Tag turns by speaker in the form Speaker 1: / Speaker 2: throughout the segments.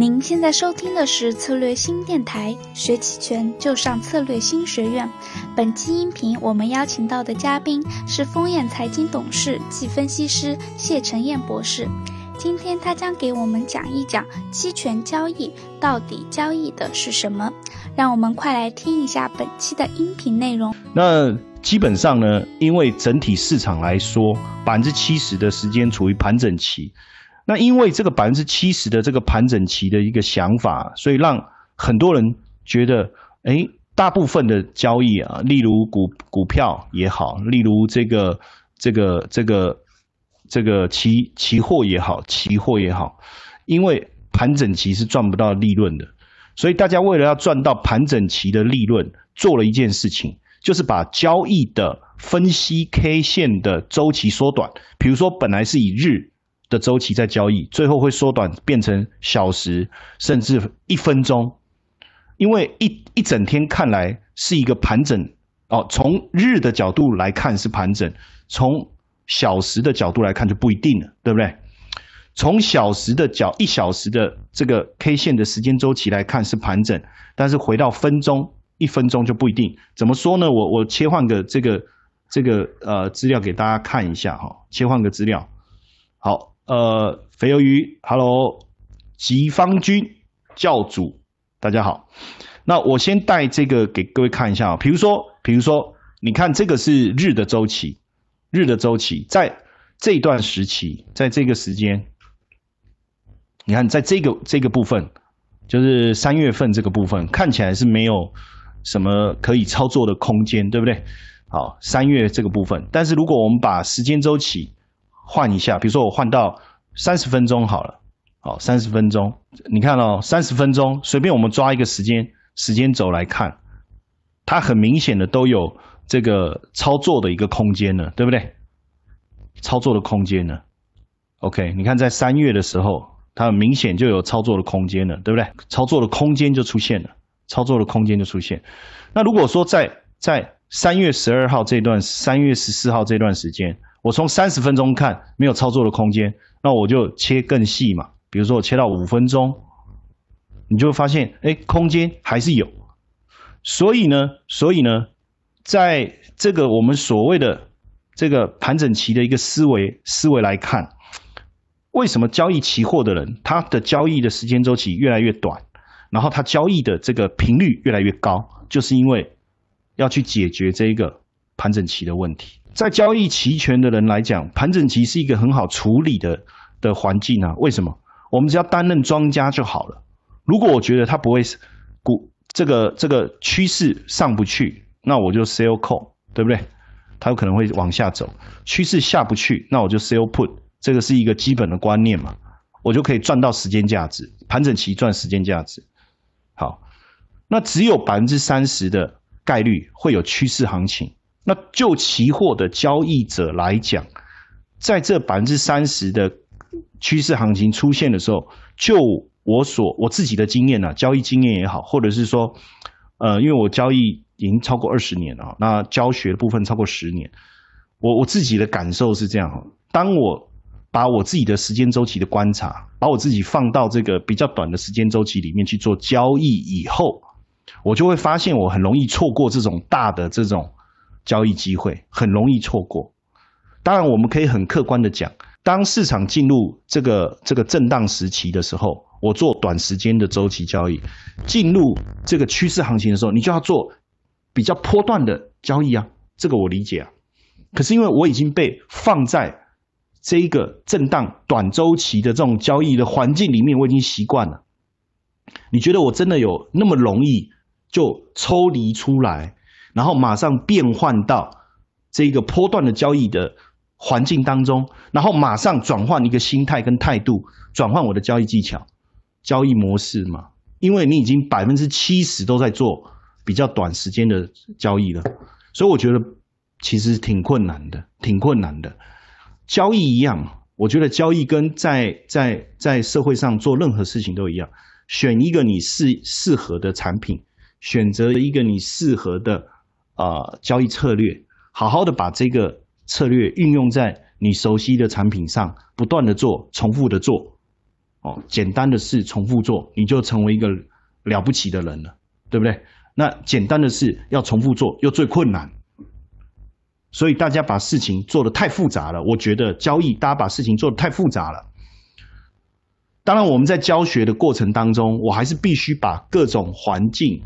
Speaker 1: 您现在收听的是策略新电台，学期权就上策略新学院。本期音频我们邀请到的嘉宾是丰燕财经董事暨分析师谢晨燕博士。今天他将给我们讲一讲期权交易到底交易的是什么。让我们快来听一下本期的音频内容。
Speaker 2: 那基本上呢，因为整体市场来说，百分之七十的时间处于盘整期。那因为这个百分之七十的这个盘整期的一个想法，所以让很多人觉得，哎，大部分的交易啊，例如股股票也好，例如这个这个这个这个期期货也好，期货也好，因为盘整期是赚不到利润的，所以大家为了要赚到盘整期的利润，做了一件事情，就是把交易的分析 K 线的周期缩短，比如说本来是以日。的周期在交易，最后会缩短变成小时，甚至一分钟，因为一一整天看来是一个盘整哦。从日的角度来看是盘整，从小时的角度来看就不一定了，对不对？从小时的角一小时的这个 K 线的时间周期来看是盘整，但是回到分钟一分钟就不一定。怎么说呢？我我切换个这个这个呃资料给大家看一下哈，切换个资料，好。呃，肥鱿鱼，Hello，吉方君教主，大家好。那我先带这个给各位看一下啊。比如说，比如说，你看这个是日的周期，日的周期在这段时期，在这个时间，你看在这个这个部分，就是三月份这个部分，看起来是没有什么可以操作的空间，对不对？好，三月这个部分，但是如果我们把时间周期。换一下，比如说我换到三十分钟好了，好，三十分钟，你看哦，三十分钟，随便我们抓一个时间时间轴来看，它很明显的都有这个操作的一个空间了，对不对？操作的空间呢？OK，你看在三月的时候，它很明显就有操作的空间了，对不对？操作的空间就出现了，操作的空间就出现。那如果说在在三月十二号这段，三月十四号这段时间。我从三十分钟看没有操作的空间，那我就切更细嘛。比如说我切到五分钟，你就会发现，哎，空间还是有。所以呢，所以呢，在这个我们所谓的这个盘整期的一个思维思维来看，为什么交易期货的人他的交易的时间周期越来越短，然后他交易的这个频率越来越高，就是因为要去解决这一个盘整期的问题。在交易期权的人来讲，盘整期是一个很好处理的的环境啊。为什么？我们只要担任庄家就好了。如果我觉得它不会股这个这个趋势上不去，那我就 sell call，对不对？它有可能会往下走。趋势下不去，那我就 sell put。这个是一个基本的观念嘛，我就可以赚到时间价值。盘整期赚时间价值。好，那只有百分之三十的概率会有趋势行情。那就期货的交易者来讲，在这百分之三十的趋势行情出现的时候，就我所我自己的经验呢，交易经验也好，或者是说，呃，因为我交易已经超过二十年了，那教学的部分超过十年，我我自己的感受是这样：，当我把我自己的时间周期的观察，把我自己放到这个比较短的时间周期里面去做交易以后，我就会发现我很容易错过这种大的这种。交易机会很容易错过。当然，我们可以很客观的讲，当市场进入这个这个震荡时期的时候，我做短时间的周期交易；进入这个趋势行情的时候，你就要做比较波段的交易啊。这个我理解啊。可是因为我已经被放在这一个震荡短周期的这种交易的环境里面，我已经习惯了。你觉得我真的有那么容易就抽离出来？然后马上变换到这个波段的交易的环境当中，然后马上转换一个心态跟态度，转换我的交易技巧、交易模式嘛。因为你已经百分之七十都在做比较短时间的交易了，所以我觉得其实挺困难的，挺困难的。交易一样，我觉得交易跟在在在社会上做任何事情都一样，选一个你适适合的产品，选择一个你适合的。啊，交易策略，好好的把这个策略运用在你熟悉的产品上，不断的做，重复的做，哦，简单的事重复做，你就成为一个了不起的人了，对不对？那简单的事要重复做，又最困难，所以大家把事情做得太复杂了。我觉得交易，大家把事情做得太复杂了。当然，我们在教学的过程当中，我还是必须把各种环境，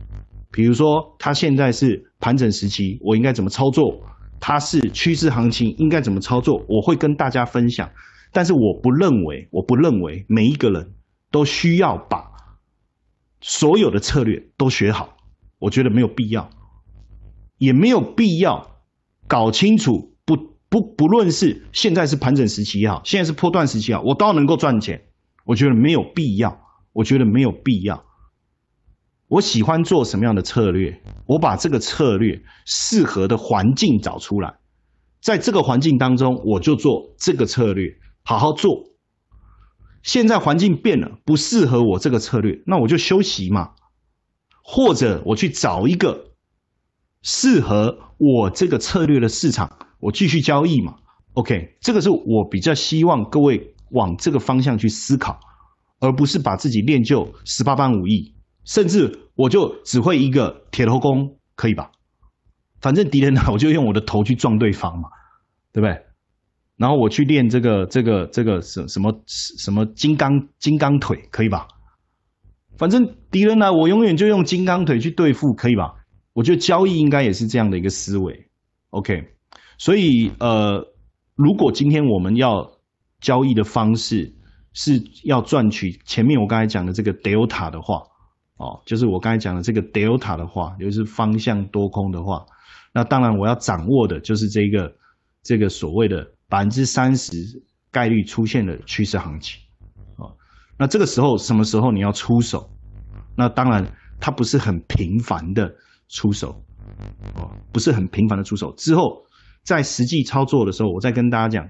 Speaker 2: 比如说它现在是盘整时期，我应该怎么操作？它是趋势行情，应该怎么操作？我会跟大家分享。但是我不认为，我不认为每一个人都需要把所有的策略都学好。我觉得没有必要，也没有必要搞清楚不不不论是现在是盘整时期也好，现在是波段时期也好，我都能够赚钱。我觉得没有必要，我觉得没有必要。我喜欢做什么样的策略？我把这个策略适合的环境找出来，在这个环境当中，我就做这个策略。好好做。现在环境变了，不适合我这个策略，那我就休息嘛，或者我去找一个适合我这个策略的市场，我继续交易嘛。OK，这个是我比较希望各位往这个方向去思考，而不是把自己练就十八般武艺，甚至我就只会一个铁头功，可以吧？反正敌人呢，我就用我的头去撞对方嘛，对不对？然后我去练这个这个这个什什么什么金刚金刚腿可以吧？反正敌人来，我永远就用金刚腿去对付，可以吧？我觉得交易应该也是这样的一个思维，OK。所以呃，如果今天我们要交易的方式是要赚取前面我刚才讲的这个 delta 的话，哦，就是我刚才讲的这个 delta 的话，就是方向多空的话，那当然我要掌握的就是这个这个所谓的。百分之三十概率出现的趋势行情，啊，那这个时候什么时候你要出手？那当然它不是很频繁的出手，哦，不是很频繁的出手。之后在实际操作的时候，我再跟大家讲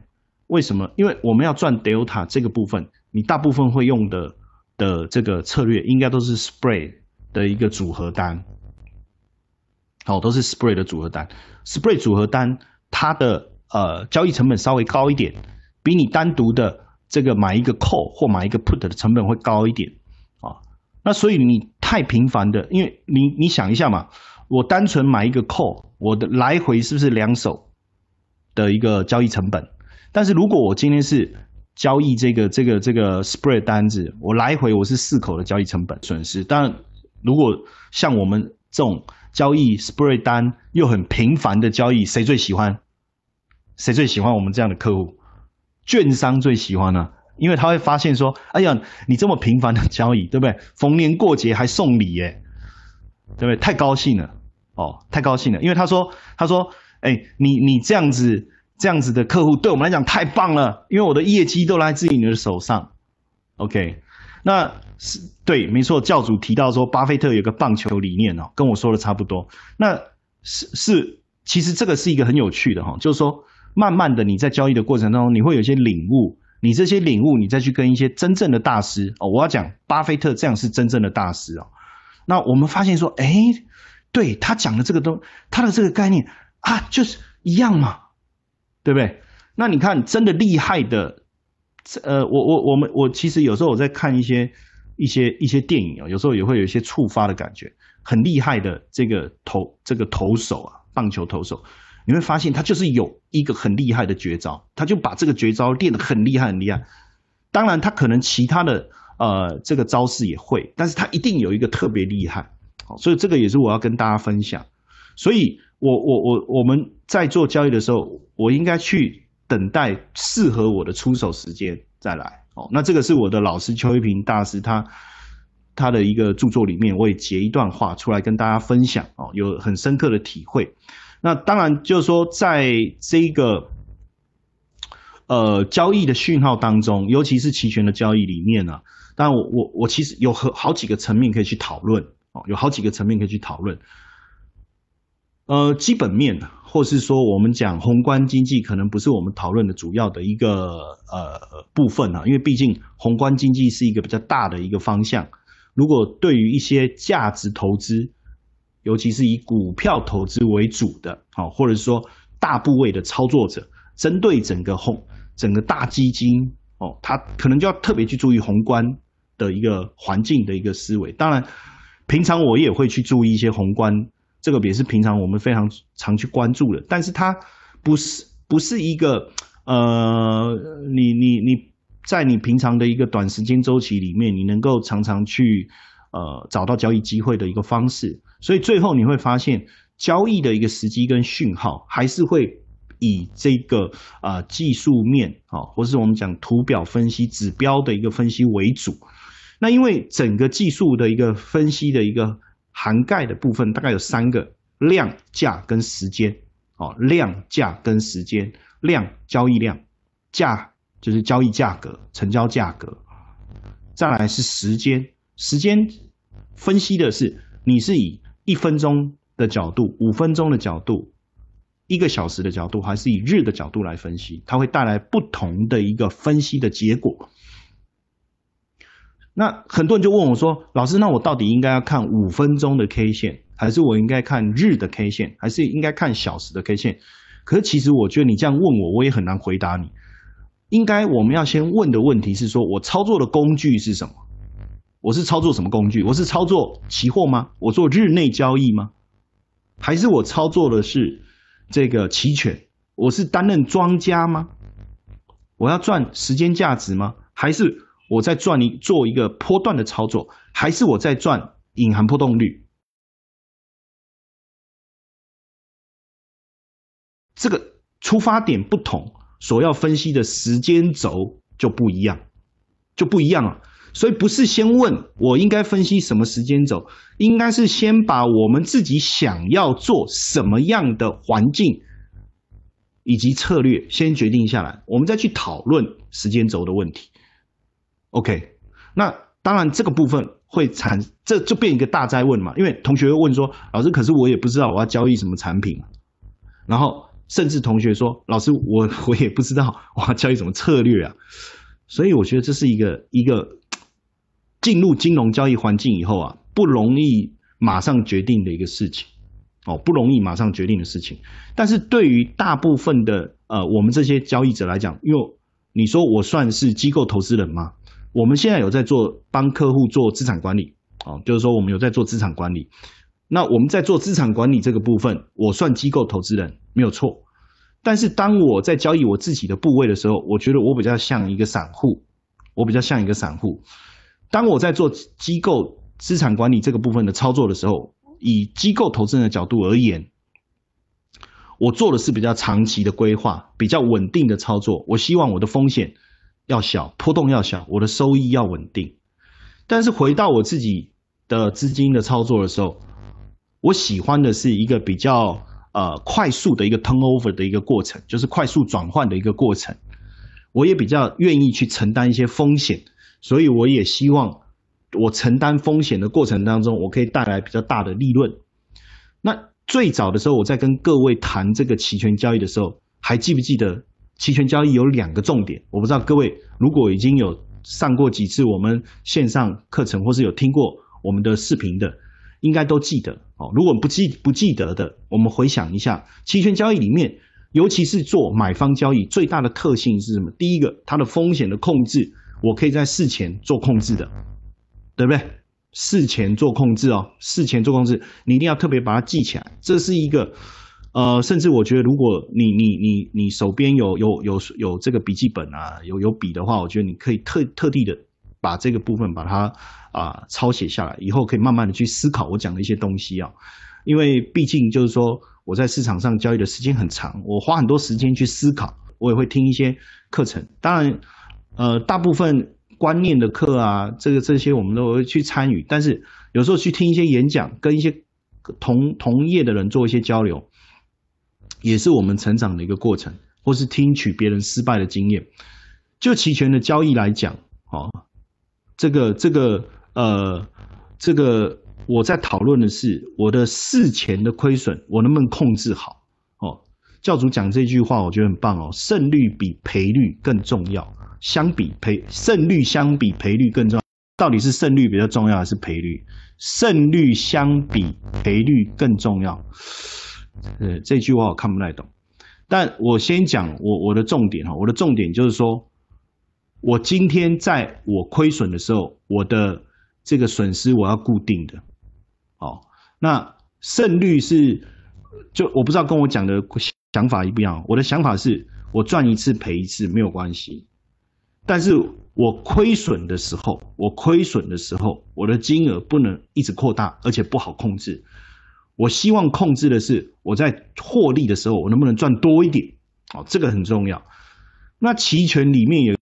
Speaker 2: 为什么？因为我们要赚 delta 这个部分，你大部分会用的的这个策略，应该都是 spread 的一个组合单，好，都是 spread 的组合单。spread 组合单它的呃，交易成本稍微高一点，比你单独的这个买一个 call 或买一个 put 的成本会高一点啊。那所以你太频繁的，因为你你想一下嘛，我单纯买一个 call，我的来回是不是两手的一个交易成本？但是如果我今天是交易这个这个这个 spread 单子，我来回我是四口的交易成本损失。但，如果像我们这种交易 spread 单又很频繁的交易，谁最喜欢？谁最喜欢我们这样的客户？券商最喜欢呢，因为他会发现说：“哎呀，你这么频繁的交易，对不对？逢年过节还送礼，耶，对不对？太高兴了哦，太高兴了！因为他说，他说，哎，你你这样子这样子的客户，对我们来讲太棒了，因为我的业绩都来自于你的手上。OK，那是对，没错。教主提到说，巴菲特有个棒球理念哦，跟我说的差不多。那是是，其实这个是一个很有趣的哈，就是说。慢慢的，你在交易的过程当中，你会有一些领悟。你这些领悟，你再去跟一些真正的大师哦，我要讲巴菲特这样是真正的大师哦。那我们发现说，哎，对他讲的这个东，他的这个概念啊，就是一样嘛，对不对？那你看，真的厉害的，呃，我我我们我其实有时候我在看一些一些一些电影啊，有时候也会有一些触发的感觉，很厉害的这个投这个投手啊，棒球投手。你会发现他就是有一个很厉害的绝招，他就把这个绝招练得很厉害很厉害。当然，他可能其他的呃这个招式也会，但是他一定有一个特别厉害。好，所以这个也是我要跟大家分享。所以我我我我们在做交易的时候，我应该去等待适合我的出手时间再来。哦，那这个是我的老师邱一平大师他他的一个著作里面，我也截一段话出来跟大家分享。哦，有很深刻的体会。那当然，就是说，在这个呃交易的讯号当中，尤其是期权的交易里面呢，当然我我我其实有很好几个层面可以去讨论哦，有好几个层面可以去讨论。呃，基本面，或是说我们讲宏观经济，可能不是我们讨论的主要的一个呃部分啊，因为毕竟宏观经济是一个比较大的一个方向。如果对于一些价值投资，尤其是以股票投资为主的，好，或者说大部位的操作者，针对整个宏整个大基金，哦，他可能就要特别去注意宏观的一个环境的一个思维。当然，平常我也会去注意一些宏观，这个也是平常我们非常常去关注的。但是它不是不是一个呃，你你你在你平常的一个短时间周期里面，你能够常常去呃找到交易机会的一个方式。所以最后你会发现，交易的一个时机跟讯号还是会。以这个啊技术面啊，或是我们讲图表分析、指标的一个分析为主。那因为整个技术的一个分析的一个涵盖的部分，大概有三个：量、价跟时间。哦，量、价跟时间。量交易量，价就是交易价格、成交价格。再来是时间，时间分析的是你是以一分钟的角度、五分钟的角度。一个小时的角度，还是以日的角度来分析，它会带来不同的一个分析的结果。那很多人就问我说：“老师，那我到底应该要看五分钟的 K 线，还是我应该看日的 K 线，还是应该看小时的 K 线？”可是其实我觉得你这样问我，我也很难回答你。应该我们要先问的问题是：说我操作的工具是什么？我是操作什么工具？我是操作期货吗？我做日内交易吗？还是我操作的是？这个期权，我是担任庄家吗？我要赚时间价值吗？还是我在赚一做一个波段的操作？还是我在赚隐含波动率？这个出发点不同，所要分析的时间轴就不一样，就不一样了。所以不是先问我应该分析什么时间轴，应该是先把我们自己想要做什么样的环境以及策略先决定下来，我们再去讨论时间轴的问题。OK，那当然这个部分会产，这就变一个大灾问嘛，因为同学会问说，老师，可是我也不知道我要交易什么产品，然后甚至同学说，老师，我 我也不知道我要交易什么策略啊，所以我觉得这是一个一个。进入金融交易环境以后啊，不容易马上决定的一个事情，哦，不容易马上决定的事情。但是对于大部分的呃我们这些交易者来讲，因为你说我算是机构投资人吗？我们现在有在做帮客户做资产管理，哦，就是说我们有在做资产管理。那我们在做资产管理这个部分，我算机构投资人没有错。但是当我在交易我自己的部位的时候，我觉得我比较像一个散户，我比较像一个散户。当我在做机构资产管理这个部分的操作的时候，以机构投资人的角度而言，我做的是比较长期的规划，比较稳定的操作。我希望我的风险要小，波动要小，我的收益要稳定。但是回到我自己的资金的操作的时候，我喜欢的是一个比较呃快速的一个 turnover 的一个过程，就是快速转换的一个过程。我也比较愿意去承担一些风险。所以我也希望，我承担风险的过程当中，我可以带来比较大的利润。那最早的时候，我在跟各位谈这个期权交易的时候，还记不记得期权交易有两个重点？我不知道各位如果已经有上过几次我们线上课程，或是有听过我们的视频的，应该都记得哦。如果不记不记得的，我们回想一下，期权交易里面，尤其是做买方交易，最大的特性是什么？第一个，它的风险的控制。我可以在事前做控制的，对不对？事前做控制哦，事前做控制，你一定要特别把它记起来。这是一个，呃，甚至我觉得，如果你你你你手边有有有有这个笔记本啊，有有笔的话，我觉得你可以特特地的把这个部分把它啊抄写下来，以后可以慢慢的去思考我讲的一些东西啊。因为毕竟就是说我在市场上交易的时间很长，我花很多时间去思考，我也会听一些课程，当然。呃，大部分观念的课啊，这个这些我们都会去参与，但是有时候去听一些演讲，跟一些同同业的人做一些交流，也是我们成长的一个过程，或是听取别人失败的经验。就期权的交易来讲，哦，这个这个呃，这个我在讨论的是我的事前的亏损，我能不能控制好？哦，教主讲这句话，我觉得很棒哦，胜率比赔率更重要。相比赔胜率相比赔率更重要，到底是胜率比较重要还是赔率？胜率相比赔率更重要。呃，这句话我看不太懂，但我先讲我我的重点哈，我的重点就是说，我今天在我亏损的时候，我的这个损失我要固定的，哦，那胜率是，就我不知道跟我讲的想法一不一样。我的想法是我赚一次赔一次没有关系，但是我亏损的时候，我亏损的时候，我的金额不能一直扩大，而且不好控制。我希望控制的是我在获利的时候，我能不能赚多一点，哦，这个很重要。那期权里面有。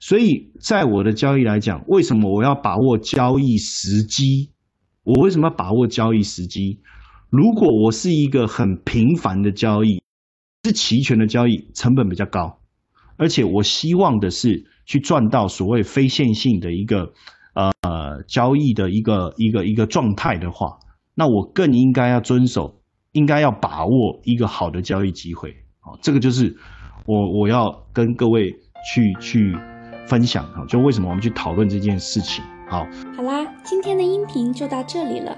Speaker 2: 所以在我的交易来讲，为什么我要把握交易时机？我为什么要把握交易时机？如果我是一个很频繁的交易，是期权的交易，成本比较高，而且我希望的是去赚到所谓非线性的一个呃交易的一个一个一个状态的话，那我更应该要遵守，应该要把握一个好的交易机会。好，这个就是我我要跟各位去去。分享哈，就为什么我们去讨论这件事情？好，
Speaker 1: 好啦，今天的音频就到这里了。